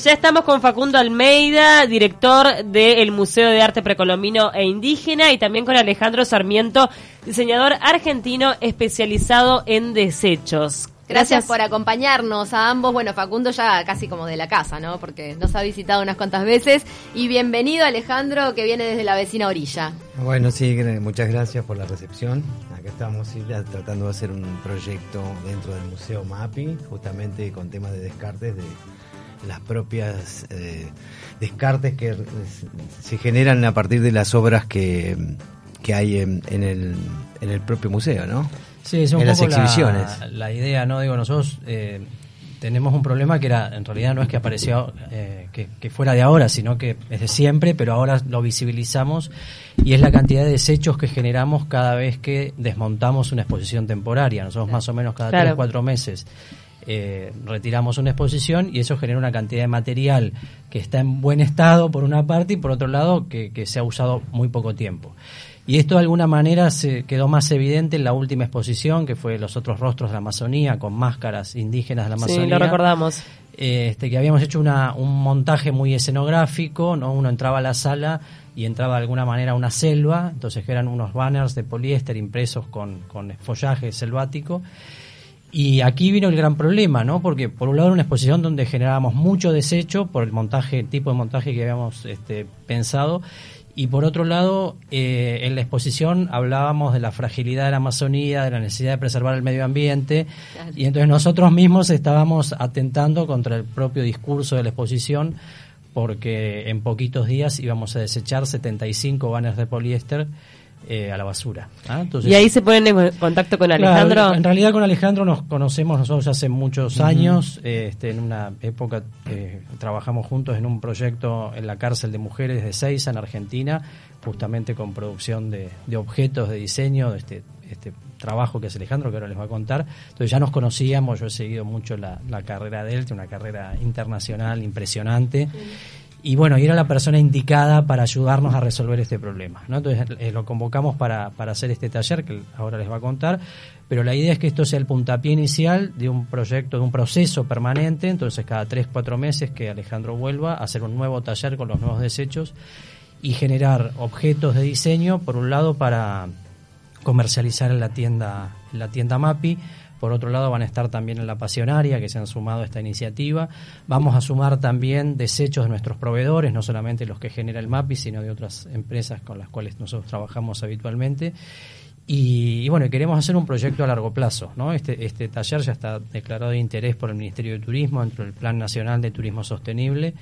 Ya estamos con Facundo Almeida, director del Museo de Arte Precolombino e Indígena, y también con Alejandro Sarmiento, diseñador argentino especializado en desechos. Gracias, por acompañarnos a ambos. Bueno, Facundo ya casi como de la casa, ¿no? Porque nos ha visitado unas cuantas veces. Y bienvenido Alejandro, que viene desde la vecina orilla. Bueno, sí, muchas gracias por la recepción. Acá estamos tratando de hacer un proyecto dentro del Museo MAPI, justamente con temas de descartes de las propias eh, descartes que se generan a partir de las obras que, hay en, el, en el propio museo, ¿no? Sí, es un en poco las exhibiciones. La, idea, ¿no? Digo, nosotros eh, tenemos un problema que era, en realidad no es que apareció, eh, que, fuera de ahora, sino que es de siempre, pero ahora lo visibilizamos y es la cantidad de desechos que generamos cada vez que desmontamos una exposición temporaria. Nosotros más o menos cada tres, cuatro meses eh, retiramos una exposición y eso genera una cantidad de material que está en buen estado por una parte y por otro lado que, se ha usado muy poco tiempo. Y esto de alguna manera se quedó más evidente en la última exposición, que fue Los otros rostros de la Amazonía, con máscaras indígenas de la Amazonía. Sí, lo recordamos. Este, que habíamos hecho una, un montaje muy escenográfico, ¿no? Uno entraba a la sala y entraba de alguna manera a una selva, entonces eran unos banners de poliéster impresos con, con follaje selvático y aquí vino el gran problema, ¿no? Porque por un lado era una exposición donde generábamos mucho desecho por el montaje, tipo de montaje que habíamos este, pensado, y por otro lado, eh, en la exposición hablábamos de la fragilidad de la Amazonía, de la necesidad de preservar el medio ambiente, y entonces nosotros mismos estábamos atentando contra el propio discurso de la exposición, porque en poquitos días íbamos a desechar 75 banners de poliéster eh, a la basura. ¿ah? y ahí se ponen en contacto con Alejandro. en realidad con Alejandro nos conocemos nosotros hace muchos años. este, en una época eh, trabajamos juntos en un proyecto en la cárcel de mujeres de Seiza, en Argentina, justamente con producción de, objetos de diseño, de este, este trabajo que es Alejandro, que ahora les va a contar. Entonces ya nos conocíamos, yo he seguido mucho la, carrera de él, tiene una carrera internacional impresionante y bueno, y era la persona indicada para ayudarnos a resolver este problema. ¿no? Entonces eh, lo convocamos para, para hacer este taller que ahora les va a contar, pero la idea es que esto sea el puntapié inicial de un proyecto, de un proceso permanente, entonces cada tres, cuatro meses que Alejandro vuelva a hacer un nuevo taller con los nuevos desechos y generar objetos de diseño, por un lado para comercializar en la tienda, en la tienda MAPI, por otro lado, van a estar también en la pasionaria que se han sumado a esta iniciativa. Vamos a sumar también desechos de nuestros proveedores, no solamente los que genera el MAPI, sino de otras empresas con las cuales nosotros trabajamos habitualmente. Y, bueno, queremos hacer un proyecto a largo plazo. ¿no? Este, este taller ya está declarado de interés por el Ministerio de Turismo dentro del Plan Nacional de Turismo Sostenible.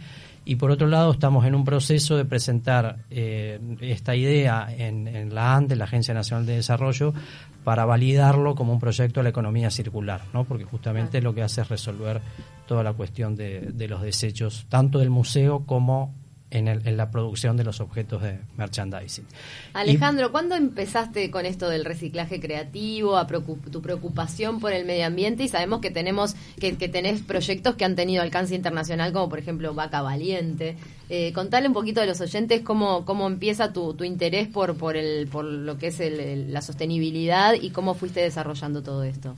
Y por otro lado, estamos en un proceso de presentar eh, esta idea en, en, la ANDE, la Agencia Nacional de Desarrollo, para validarlo como un proyecto de la economía circular, ¿no? porque justamente lo que hace es resolver toda la cuestión de, de los desechos, tanto del museo como en, la producción de los objetos de merchandising. Alejandro, ¿cuándo empezaste con esto del reciclaje creativo, a tu preocupación por el medio ambiente? Y sabemos que tenemos que, tenés proyectos que han tenido alcance internacional, como por ejemplo Vaca Valiente. Eh, contale un poquito de los oyentes cómo, cómo empieza tu, tu interés por, por, el, por lo que es la sostenibilidad y cómo fuiste desarrollando todo esto.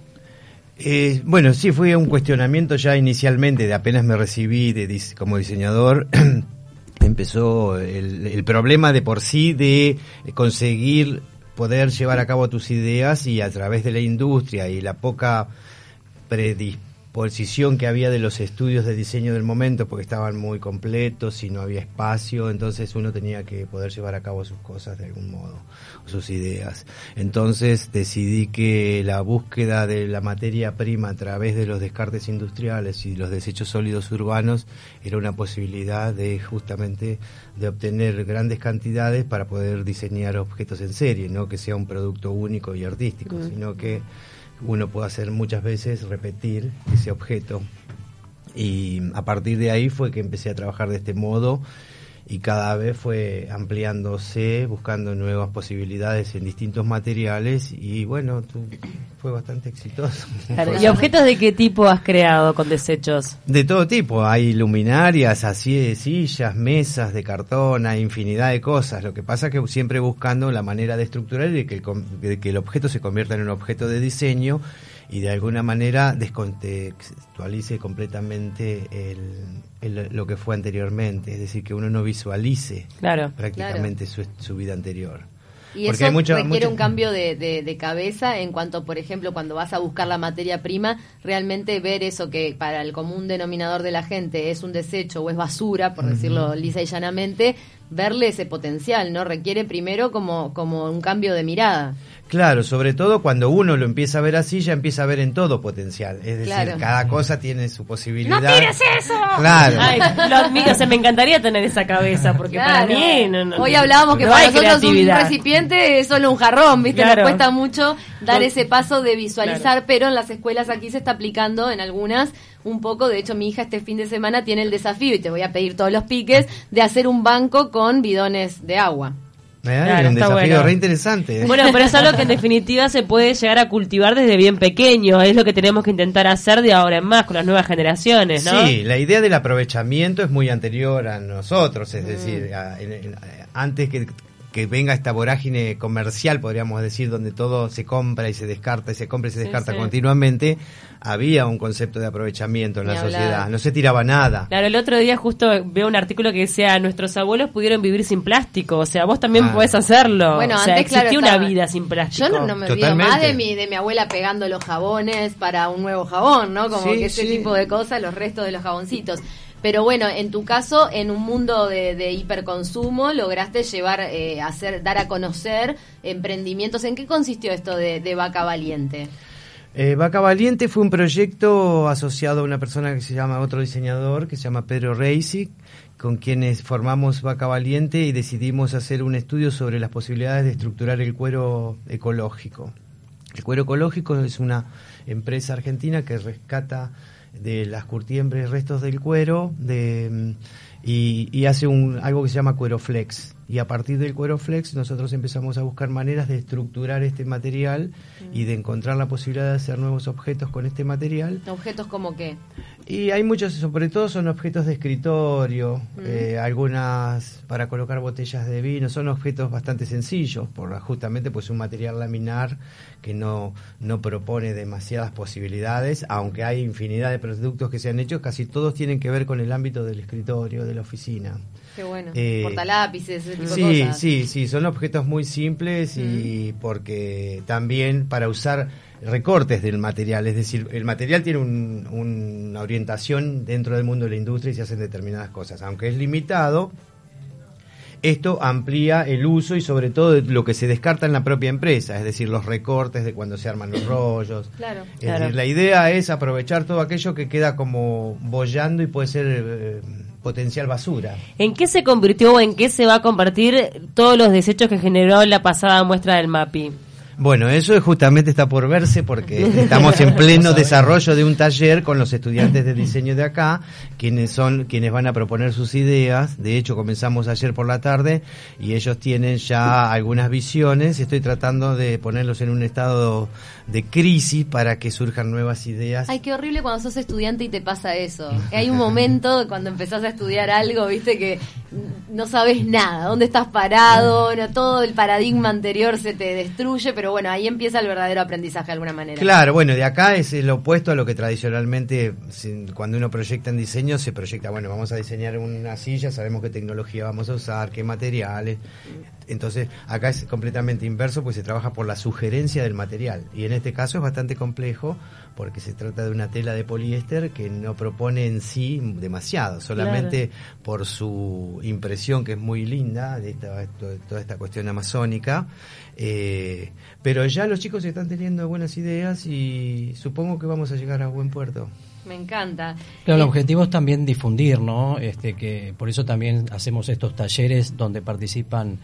Eh, bueno, sí, fue un cuestionamiento ya inicialmente, de apenas me recibí de, como diseñador. empezó el, problema de por sí de conseguir poder llevar a cabo tus ideas y a través de la industria y la poca predisposición posición que había de los estudios de diseño del momento, porque estaban muy completos y no había espacio, entonces uno tenía que poder llevar a cabo sus cosas de algún modo, sus ideas. Entonces decidí que la búsqueda de la materia prima a través de los descartes industriales y los desechos sólidos urbanos era una posibilidad de justamente de obtener grandes cantidades para poder diseñar objetos en serie, no que sea un producto único y artístico, mm. sino que uno puede hacer muchas veces repetir ese objeto. Y a partir de ahí fue que empecé a trabajar de este modo y cada vez fue ampliándose, buscando nuevas posibilidades en distintos materiales y bueno, fue bastante exitoso. ¿Y objetos de qué tipo has creado con desechos? De todo tipo, hay luminarias, así de sillas, mesas de cartón, hay infinidad de cosas. Lo que pasa es que siempre buscando la manera de estructurar y de que el, de que el objeto se convierta en un objeto de diseño y de alguna manera descontextualice completamente el, lo que fue anteriormente, es decir, que uno no visualice prácticamente Su, su vida anterior. Y eso requiere un cambio de, de, cabeza en cuanto, por ejemplo, cuando vas a buscar la materia prima, realmente ver eso que para el común denominador de la gente es un desecho o es basura, por decirlo lisa y llanamente, verle ese potencial, ¿no? Requiere primero como, como un cambio de mirada. Claro, sobre todo cuando uno lo empieza a ver así, ya empieza a ver en todo potencial. Es decir, cada cosa tiene su posibilidad. ¡No tires eso! Claro. Ay, lo me encantaría tener esa cabeza, porque para mí... Hoy hablábamos que para nosotros un recipiente es solo un jarrón, ¿viste? Nos cuesta mucho dar ese paso de visualizar, pero en las escuelas aquí se está aplicando, en algunas, un poco. De hecho, mi hija este fin de semana tiene el desafío, y te voy a pedir todos los piques, de hacer un banco con bidones de agua. Un desafío re interesante. Bueno, pero es algo que en definitiva se puede llegar a cultivar desde bien pequeño. Es lo que tenemos que intentar hacer de ahora en más con las nuevas generaciones, ¿no? Sí, la idea del aprovechamiento es muy anterior a nosotros. Es mm. decir, antes que que venga esta vorágine comercial, podríamos decir, donde todo se compra y se descarta y se compra y se descarta continuamente, había un concepto de aprovechamiento en la sociedad, no se tiraba nada. Claro, el otro día justo veo un artículo que decía, nuestros abuelos pudieron vivir sin plástico, o sea, vos también podés hacerlo. Bueno, o sea, antes, existía una vida sin plástico. Yo no, me olvido más de mi, de mi abuela pegando los jabones para un nuevo jabón, ¿no? Como que ese tipo de cosas, los restos de los jaboncitos. Pero bueno, en tu caso, en un mundo de, hiperconsumo, lograste llevar, eh, hacer, dar a conocer emprendimientos. ¿En qué consistió esto de, Vaca Valiente? Eh, Vaca Valiente fue un proyecto asociado a una persona que se llama, otro diseñador, que se llama Pedro Reisig, con quienes formamos Vaca Valiente y decidimos hacer un estudio sobre las posibilidades de estructurar el cuero ecológico. El cuero ecológico es una empresa argentina que rescata de las curtiembres, restos del cuero, de, y, y, hace un, algo que se llama cuero flex. Y a partir del cuero flex nosotros empezamos a buscar maneras de estructurar este material y de encontrar la posibilidad de hacer nuevos objetos con este material. ¿Objetos como qué? Y hay muchos, sobre todo son objetos de escritorio, eh, algunas para colocar botellas de vino, son objetos bastante sencillos, por justamente pues un material laminar que no, no propone demasiadas posibilidades, aunque hay infinidad de productos que se han hecho, casi todos tienen que ver con el ámbito del escritorio, de la oficina. Qué bueno. Eh, Portalápices, ese tipo sí, de cosas. Sí, sí, son objetos muy simples y porque también para usar recortes del material, es decir, el material tiene una orientación dentro del mundo de la industria y se hacen determinadas cosas, aunque es limitado. Esto amplía el uso y sobre todo lo que se descarta en la propia empresa, es decir, los recortes de cuando se arman los rollos. Claro, es Decir, la idea es aprovechar todo aquello que queda como bollando y puede ser eh, potencial basura. ¿En qué se convirtió o en qué se va a convertir todos los desechos que generó la pasada muestra del MAPI? Bueno, eso justamente está por verse porque estamos en pleno desarrollo de un taller con los estudiantes de diseño de acá, quienes son quienes van a proponer sus ideas. De hecho, comenzamos ayer por la tarde y ellos tienen ya algunas visiones. Estoy tratando de ponerlos en un estado de crisis para que surjan nuevas ideas. Ay, qué horrible cuando sos estudiante y te pasa eso. Hay un momento cuando empezás a estudiar algo, viste, que no sabes nada, dónde estás parado, no, todo el paradigma anterior se te destruye, pero bueno, ahí empieza el verdadero aprendizaje de alguna manera. Claro, bueno, de acá es el opuesto a lo que tradicionalmente cuando uno proyecta en diseño se proyecta, bueno, vamos a diseñar una silla, sabemos qué tecnología vamos a usar, qué materiales. Entonces, acá es completamente inverso, pues se trabaja por la sugerencia del material. Y en este caso es bastante complejo porque se trata de una tela de poliéster que no propone en sí demasiado, solamente por su impresión que es muy linda de toda esta cuestión amazónica. Eh, pero ya los chicos están teniendo buenas ideas y supongo que vamos a llegar a buen puerto. Me encanta. Claro, el eh, objetivo es también difundir, ¿no? Este, que por eso también hacemos estos talleres donde participan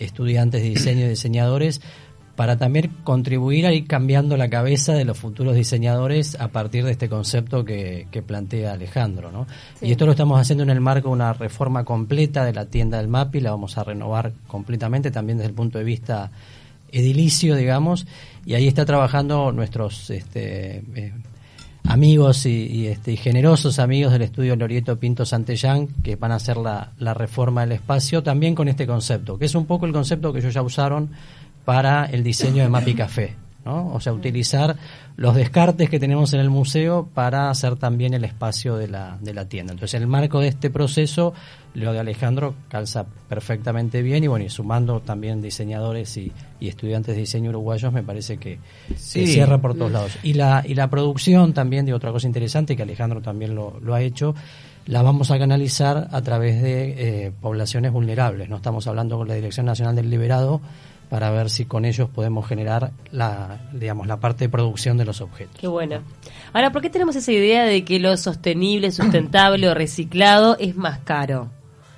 estudiantes de diseño y diseñadores para también contribuir a ir cambiando la cabeza de los futuros diseñadores a partir de este concepto que, plantea Alejandro. ¿no? Y esto lo estamos haciendo en el marco de una reforma completa de la tienda del MAPI, la vamos a renovar completamente también desde el punto de vista edilicio, digamos, y ahí está trabajando nuestros este, eh, amigos y, este, generosos amigos del estudio Lorieto Pinto Santellán que van a hacer la, la, reforma del espacio también con este concepto, que es un poco el concepto que ellos ya usaron para el diseño de Mapi Café. ¿No? O sea, utilizar los descartes que tenemos en el museo para hacer también el espacio de la, de la tienda. Entonces, en el marco de este proceso, lo de Alejandro calza perfectamente bien y bueno, y sumando también diseñadores y, y estudiantes de diseño uruguayos, me parece que se cierra por todos lados. Y la, y la producción también, de otra cosa interesante, que Alejandro también lo, lo ha hecho, la vamos a canalizar a través de eh, poblaciones vulnerables. No estamos hablando con la Dirección Nacional del Liberado para ver si con ellos podemos generar la, digamos, la parte de producción de los objetos. Qué buena. Ahora, ¿por qué tenemos esa idea de que lo sostenible, sustentable o reciclado es más caro?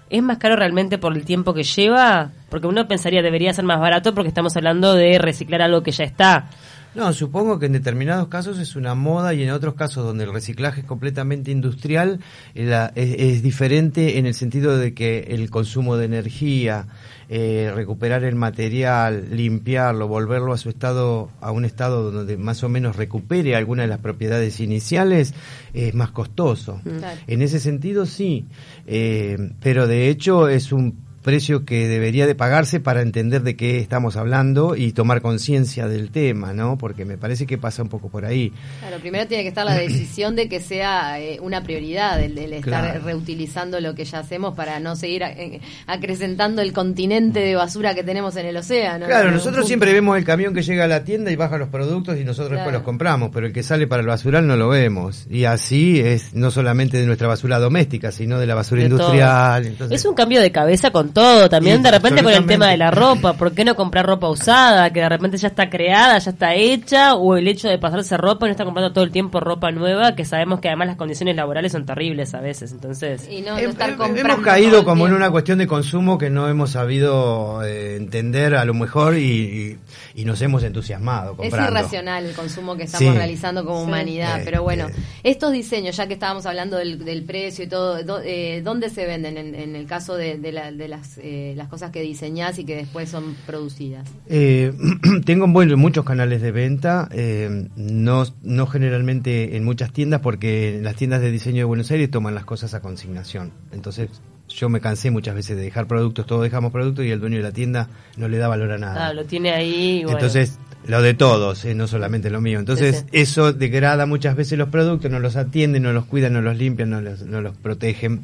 ¿Es más caro realmente por el tiempo que lleva? Porque uno pensaría debería ser más barato porque estamos hablando de reciclar algo que ya está. No, supongo que en determinados casos es una moda y en otros casos donde el reciclaje es completamente industrial eh, la- es, es diferente en el sentido de que el consumo de energía, eh, recuperar el material, limpiarlo, volverlo a su estado, a un estado donde más o menos recupere alguna de las propiedades iniciales, es más costoso. Claro. En ese sentido sí, eh, pero de hecho es un precio que debería de pagarse para entender de qué estamos hablando y tomar conciencia del tema, ¿no? Porque me parece que pasa un poco por ahí. Claro, primero tiene que estar la decisión de que sea eh, una prioridad el, el estar Claro. reutilizando lo que ya hacemos para no seguir eh, acrecentando el continente de basura que tenemos en el océano. Claro, ¿no? nosotros siempre vemos el camión que llega a la tienda y baja los productos y nosotros después Claro. los compramos, pero el que sale para el basural no lo vemos. Y así es no solamente de nuestra basura doméstica, sino de la basura De industrial. Entonces, Es un cambio de cabeza con todo, también Sí, de repente con el tema de la ropa, ¿por qué no comprar ropa usada, que de repente ya está creada, ya está hecha, o el hecho de pasarse ropa y no estar comprando todo el tiempo ropa nueva, que sabemos que además las condiciones laborales son terribles a veces, entonces... Y no, no estar hemos caído como en una cuestión de consumo que no hemos sabido eh, entender a lo mejor y, y- y nos hemos entusiasmado Es irracional el consumo que estamos Sí. realizando como Sí. humanidad, Eh, pero bueno, eh. estos diseños, ya que estábamos hablando del, del precio y todo, do- eh, ¿dónde se venden en, en el caso de, de la- de las, eh, las cosas que diseñás y que después son producidas? Eh, tengo bueno, muchos canales de venta, eh, no, no generalmente en muchas tiendas porque las tiendas de diseño de Buenos Aires toman las cosas a consignación. Entonces yo me cansé muchas veces de dejar productos, todos dejamos productos y el dueño de la tienda no le da valor a nada. Ah, lo tiene ahí. bueno. Entonces, lo de todos, eh, no solamente lo mío. Entonces, Sí, sí. eso degrada muchas veces los productos, no los atienden, no los cuidan, no los limpian, no los, no los protegen.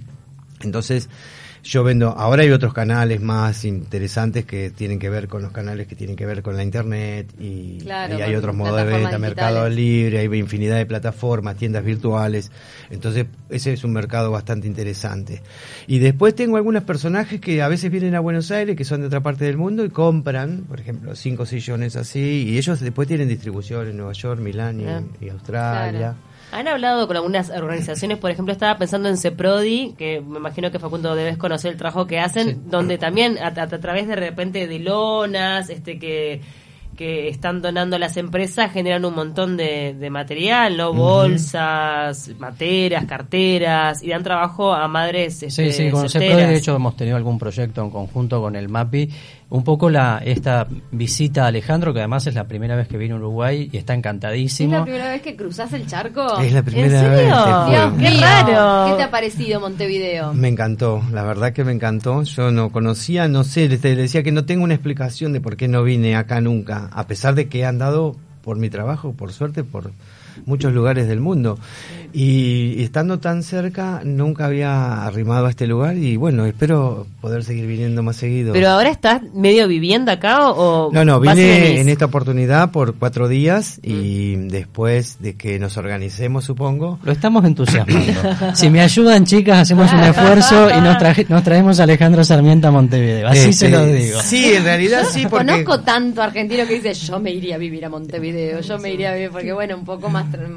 Entonces, yo vendo, ahora hay otros canales más interesantes que tienen que ver con los canales que tienen que ver con la internet y, Claro, y hay otros modos de venta, Mercado digitales. Libre, hay infinidad de plataformas, tiendas virtuales. Entonces, ese es un mercado bastante interesante. Y después tengo algunos personajes que a veces vienen a Buenos Aires, que son de otra parte del mundo, y compran, por ejemplo, cinco sillones así, y ellos después tienen distribución en Nueva York, Milán y, Ah. y Australia. Claro. Han hablado con algunas organizaciones, por ejemplo, estaba pensando en CEPRODI, que me imagino que Facundo debes conocer el trabajo que hacen, donde también a, a- a través de repente de lonas, este que que están donando a las empresas generan un montón de, de material, ¿no? Bolsas, materas, carteras, y dan trabajo a madres este, Sí, sí, con de hecho hemos tenido algún proyecto en conjunto con el MAPI. Un poco la esta visita a Alejandro, que además es la primera vez que viene a Uruguay y está ¿Es encantadísimo. la primera vez que cruzás el charco? Es la ¿En primera serio? vez. te Dios. Qué raro. ¿Qué te ha parecido Montevideo? Me encantó, la verdad que me encantó. Yo no conocía, no sé, le decía que no tengo una explicación de por qué no vine acá nunca, a pesar de que he andado por mi trabajo, por suerte, por muchos lugares del mundo. Y, y estando tan cerca, nunca había arrimado a este lugar y bueno, espero poder seguir viniendo más seguido. Pero ahora estás medio viviendo acá o... No, no, vine en esta oportunidad por cuatro días y después de que nos organicemos, supongo, Lo estamos entusiasmando. si me ayudan, chicas, hacemos un esfuerzo y nos, traje- nos traemos a Alejandro Sarmiento a Montevideo. Así se Este, lo digo. Sí, en realidad sí, porque... Conozco tanto argentino que dice, yo me iría a vivir a Montevideo, yo me iría a vivir, porque bueno, un poco más... tra-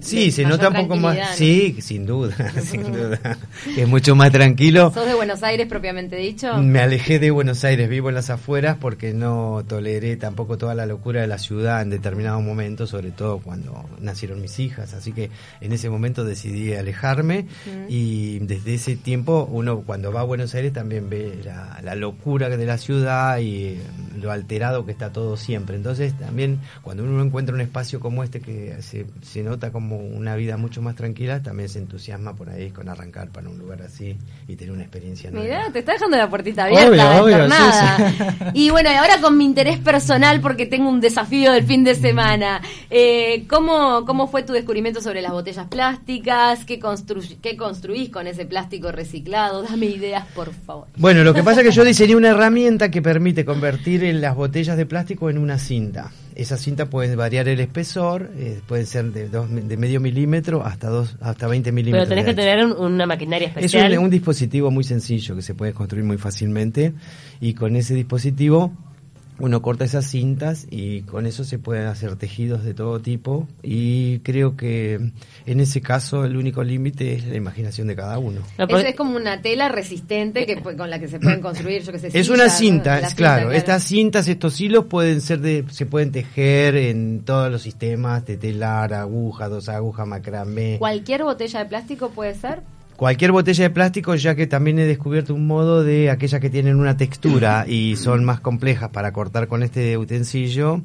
Sí, se nota un poco más. Sí, sin duda, sin duda. Es mucho más tranquilo. ¿Sos de Buenos Aires propiamente dicho? Me alejé de Buenos Aires, vivo en las afueras porque no toleré tampoco toda la locura de la ciudad en determinado momento, sobre todo cuando nacieron mis hijas. Así que en ese momento decidí alejarme y desde ese tiempo uno cuando va a Buenos Aires también ve la, la locura de la ciudad y eh, lo alterado que está todo siempre. Entonces también cuando uno encuentra un espacio como este que se, se nota como una vida mucho más tranquila, también se entusiasma por ahí con arrancar para un lugar así y tener una experiencia nueva. Mirá, te está dejando la puertita abierta, Obvio, obvio, sí, Y bueno, y ahora con mi interés personal, porque tengo un desafío del fin de semana. Eh, ¿cómo, ¿Cómo fue tu descubrimiento sobre las botellas plásticas? ¿Qué, constru- ¿Qué construís con ese plástico reciclado? Dame ideas, por favor. Bueno, lo que pasa es que yo diseñé una herramienta que permite convertir en las botellas de plástico en una cinta. Esa cinta puede variar el espesor, eh, puede ser de, dos- de medio milímetro hasta dos, hasta 20 milímetros. Pero tenés que tener un- una maquinaria Es especial. un, un dispositivo muy sencillo que se puede construir muy fácilmente y con ese dispositivo uno corta esas cintas y con eso se pueden hacer tejidos de todo tipo y creo que en ese caso el único límite es la imaginación de cada uno. No, Es, como una tela resistente que con la que se pueden construir, yo que sé. Es sillas, una cinta, es claro. cinta, Estas cintas, estos hilos pueden ser de, se pueden tejer en todos los sistemas de telar, aguja, dos agujas, macramé. ¿Cualquier botella de plástico puede ser? Cualquier botella de plástico, ya que también he descubierto un modo de aquellas que tienen una textura y son más complejas para cortar con este utensilio,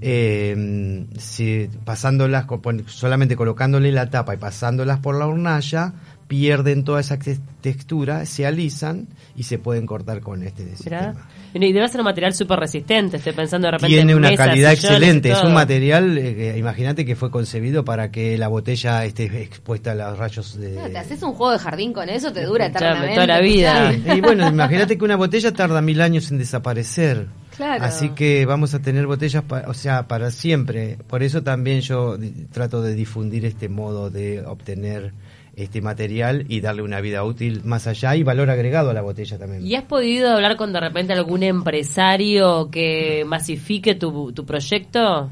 eh, si pasándolas, solamente colocándole la tapa y pasándolas por la hornalla, pierden toda esa te- textura, se alisan y se pueden cortar con este Mirá. sistema. Y debe ser un material súper resistente. Estoy pensando de repente. Tiene en una mesas, calidad excelente, es un material, eh, que imagínate que fue concebido para que la botella esté expuesta a los rayos de... No, te haces un juego de jardín con eso, te dura eternamente. toda la vida. Y bueno, imagínate que una botella tarda mil años en desaparecer. Claro. Así que vamos a tener botellas, pa- o sea, para siempre. Por eso también yo trato de difundir este modo de obtener este material y darle una vida útil más allá y valor agregado a la botella también. ¿Y has podido hablar con de repente algún empresario que masifique tu, tu proyecto?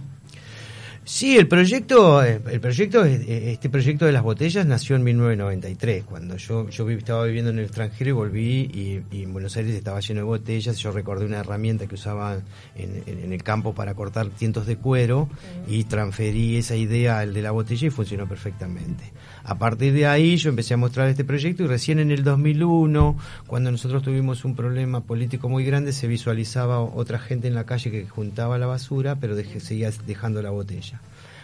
Sí, el proyecto, eh, el proyecto, es- eh, este proyecto de las botellas nació en 1993, cuando yo, yo estaba viviendo en el extranjero y volví y, y en Buenos Aires estaba lleno de botellas. Yo recordé una herramienta que usaba en, en- en el campo para cortar tientos de cuero y transferí esa idea al de la botella y funcionó perfectamente. A partir de ahí yo empecé a mostrar este proyecto y recién en el 2001, cuando nosotros tuvimos un problema político muy grande, se visualizaba otra gente en la calle que juntaba la basura, pero deje- seguía dejando la botella.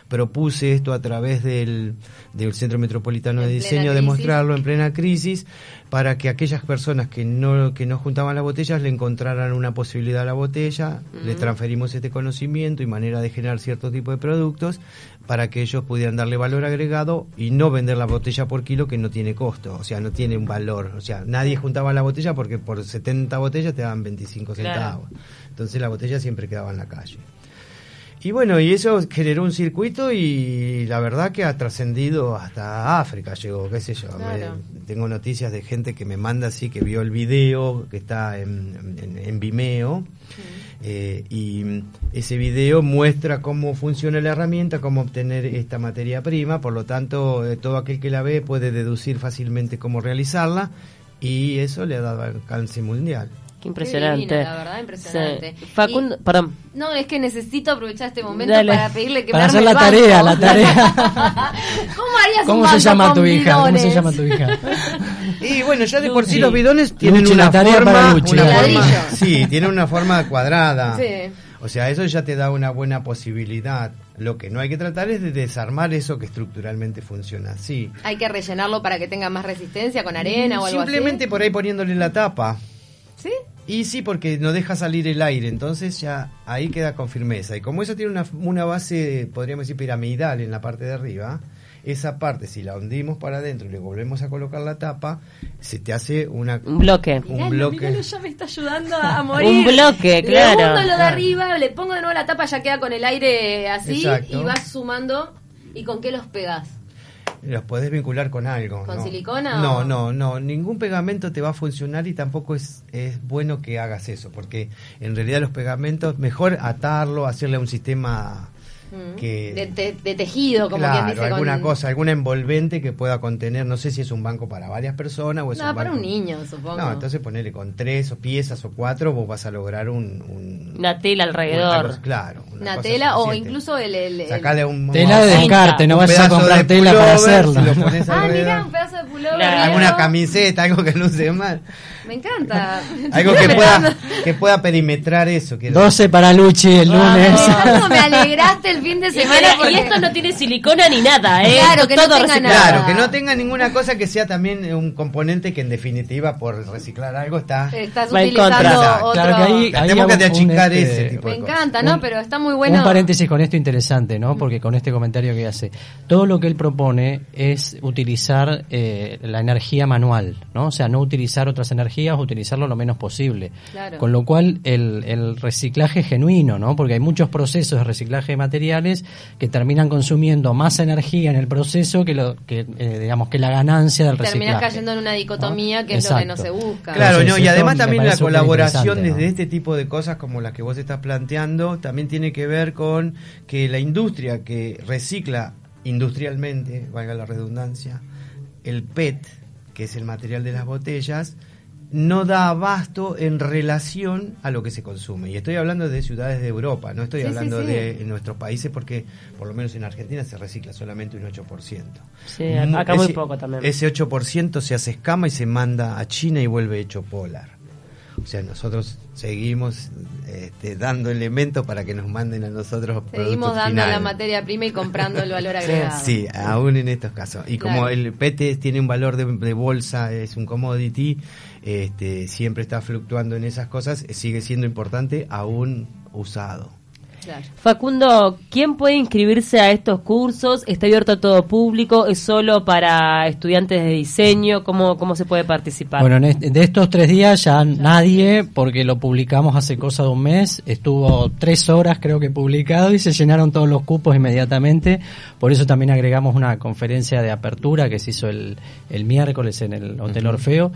Propuse esto a través del, del Centro Metropolitano de Diseño, de crisis. mostrarlo en plena crisis, para que aquellas personas que no, que no juntaban las botellas le encontraran una posibilidad a la botella, le transferimos este conocimiento y manera de generar cierto tipo de productos para que ellos pudieran darle valor agregado y no vender la botella por kilo que no tiene costo, o sea, no tiene un valor, o sea, nadie juntaba la botella porque por 70 botellas te daban 25 Claro. centavos. Entonces la botella siempre quedaba en la calle. Y bueno, y eso generó un circuito y la verdad que ha trascendido hasta África, llegó, qué sé yo. Claro. Me- tengo noticias de gente que me manda así, que vio el video, que está en, en- en Vimeo, eh, y ese video muestra cómo funciona la herramienta, cómo obtener esta materia prima, por lo tanto, eh, todo aquel que la ve puede deducir fácilmente cómo realizarla, y eso le ha dado alcance mundial. Impresionante. divino, la verdad, impresionante. Sí. Facundo, perdón. No, es que necesito aprovechar este momento Dale. para pedirle que Para me hacer la tarea, la tarea. ¿Cómo harías un ¿Cómo se llama con tu hija? ¿Cómo se llama tu hija? Y bueno, ya de por sí los bidones tienen Luchi, una la tarea forma, para Luchi. una Ladrillo. forma, sí, tienen una forma cuadrada. Sí. O sea, eso ya te da una buena posibilidad. Lo que no hay que tratar es de desarmar eso que estructuralmente funciona así. Hay que rellenarlo para que tenga más resistencia con arena o algo Simplemente por ahí poniéndole la tapa. así. ¿Sí? Y sí, porque no deja salir el aire, entonces ya ahí queda con firmeza. Y como eso tiene una, una base, podríamos decir, piramidal en la parte de arriba, esa parte, si la hundimos para adentro y le volvemos a colocar la tapa, se te hace una, Un bloque. un Miralo, bloque. miralo, ya me está ayudando a, morir. Un bloque, Le claro. hundo lo de arriba, le pongo de nuevo la tapa, ya queda con el aire así Exacto. y vas sumando. ¿Y con qué los pegas? Los podés vincular con algo. ¿Con ¿no? silicona No, o- no, no. Ningún pegamento te va a funcionar y tampoco es, es bueno que hagas eso, porque en realidad los pegamentos, mejor atarlo, hacerle un sistema. Que... De, de- de tejido, como claro, quien dice. alguna con... cosa, alguna envolvente que pueda contener, no sé si es un banco para varias personas o es No, un para banco- un niño, supongo. No, entonces ponele con tres o piezas o cuatro, vos vas a lograr un... un- Una tela alrededor. claro. Una tela o incluso el... el, el- Sacale un... Tela de descarte, no vas a comprar tela para hacerlo. se lo pones Ah, mira, un pedazo de pullover Claro. alguna camiseta, algo que luce mal. Me encanta. Algo que pueda, que pueda perimetrar eso. quiero 12 para Luchi el lunes. Alejandro, me alegraste el fin de Y, semana y porque esto no tiene silicona ni nada, ¿eh? Claro, que no Todo tenga reciclado. nada. Claro, que no tenga ninguna cosa que sea también un componente que en definitiva por reciclar algo está... estás Va en utilizando contra. otro. Claro que ahí- Tenemos que un- de achicar un, ese este, tipo Me de cosas. encanta, ¿no? Un- Pero está muy bueno. Un paréntesis con esto interesante, ¿no? Porque con este comentario que hace, todo lo que él propone es utilizar eh, la energía manual, ¿no? O sea, no utilizar otras energías, utilizarlo lo menos posible. Claro. Con lo cual, el, el reciclaje es genuino, ¿no? Porque hay muchos procesos de reciclaje de materiales que terminan consumiendo más energía en el proceso que, lo, que eh, digamos, que la ganancia del reciclaje. Terminás cayendo en una dicotomía ¿no? que es lo que no se busca. Claro, Entonces, no, y además también la colaboración desde ¿no? este tipo de cosas como las que vos estás planteando también tiene que ver con que la industria que recicla industrialmente, valga la redundancia, el PET, que es el material de las botellas, no da abasto en relación a lo que se consume. Y estoy hablando de ciudades de Europa, no estoy Sí, hablando sí. de nuestros países porque por lo menos en Argentina se recicla solamente un 8%. Sí, acá Mu- muy ese- poco también. Ese 8% se hace escama y se manda a China y vuelve hecho polar. O sea, nosotros seguimos este, dando elementos para que nos manden a nosotros Seguimos dando finales. la materia prima y comprando el valor agregado. Sí, aún en estos casos. Y como el PET tiene un valor de, de bolsa, es un commodity, este, siempre está fluctuando en esas cosas, sigue siendo importante aún usado. Claro. Facundo, ¿quién puede inscribirse a estos cursos? ¿Está abierto a todo público? ¿Es solo para estudiantes de diseño? ¿Cómo, cómo se puede participar? Bueno, en este- de estos tres días ya nadie, porque lo publicamos hace cosa de un mes, estuvo tres horas creo que publicado y se llenaron todos los cupos inmediatamente. Por eso también agregamos una conferencia de apertura que se hizo el, el miércoles en el Hotel Orfeo,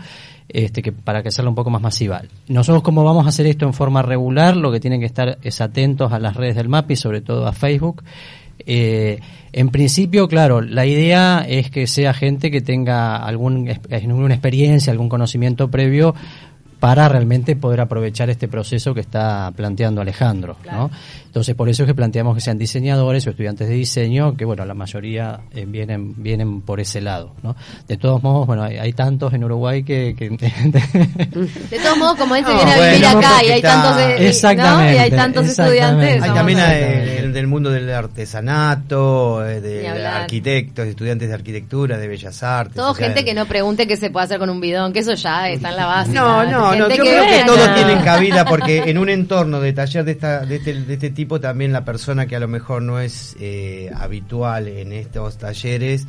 este, que para que hacerlo un poco más masiva. Nosotros como vamos a hacer esto en forma regular, lo que tienen que estar es atentos a las redes del MAPI, sobre todo a Facebook. Eh, en principio, claro, la idea es que sea gente que tenga algún, alguna experiencia, algún conocimiento previo para realmente poder aprovechar este proceso que está planteando Alejandro, ¿no? Entonces, por eso es que planteamos que sean diseñadores o estudiantes de diseño, que bueno, la mayoría eh, vienen vienen por ese lado, ¿no? De todos modos, bueno, hay, hay tantos en Uruguay que... que- De todos modos, como No, viene a vivir acá y hay tantos, de- ¿no? Exactamente, y hay tantos exactamente. estudiantes. Hay también del mundo del artesanato, eh, de arquitectos, estudiantes de arquitectura, de bellas artes. Todo gente que no pregunte qué se puede hacer con un bidón, que eso ya está en la base. No, no, no, Gente yo creo que todos tienen cabida porque en un entorno de taller de, esta, de, este, de este tipo también la persona que a lo mejor no es eh, habitual en estos talleres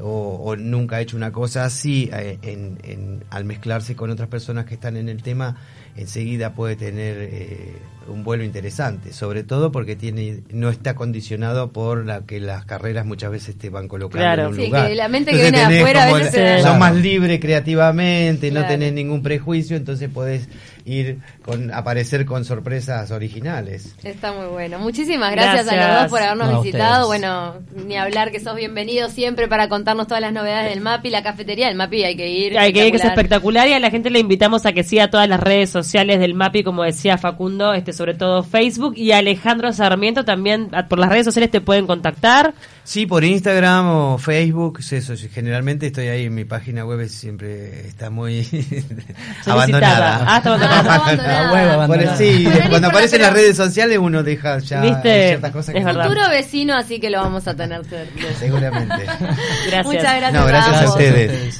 o, o nunca ha hecho una cosa así, eh, en, en- al mezclarse con otras personas que están en el tema, enseguida puede tener eh, un vuelo interesante, sobre todo porque tiene no está condicionado por la que las carreras muchas veces te van colocando Claro. en un Sí, lugar. que la mente que viene afuera a veces la- se da- sos Claro. más libre creativamente, no tenés ningún prejuicio, entonces podés ir con aparecer con sorpresas originales. Está muy bueno. Muchísimas gracias, a los dos por habernos No, visitado. ustedes. Bueno, ni hablar que sos bienvenido siempre para contarnos todas las novedades del MAPI, la cafetería del MAPI hay que ir. Hay que ir, que es espectacular. espectacular y a la gente le invitamos a que siga todas las redes sociales del MAPI, como decía Facundo, este sobre todo Facebook y Alejandro Sarmiento también a- por las redes sociales te pueden contactar. Sí, por Instagram o Facebook, eso, generalmente estoy ahí en mi página web, siempre está muy abandonada. Ah, está abandonada. abandonada. La web abandonada. Por el- sí, cuando aparecen las redes sociales uno deja ya ¿Viste? ciertas cosas que Es verdad. Futuro vecino, así que lo vamos a tener cerca. seguramente. Gracias. Muchas gracias. No, gracias a ustedes.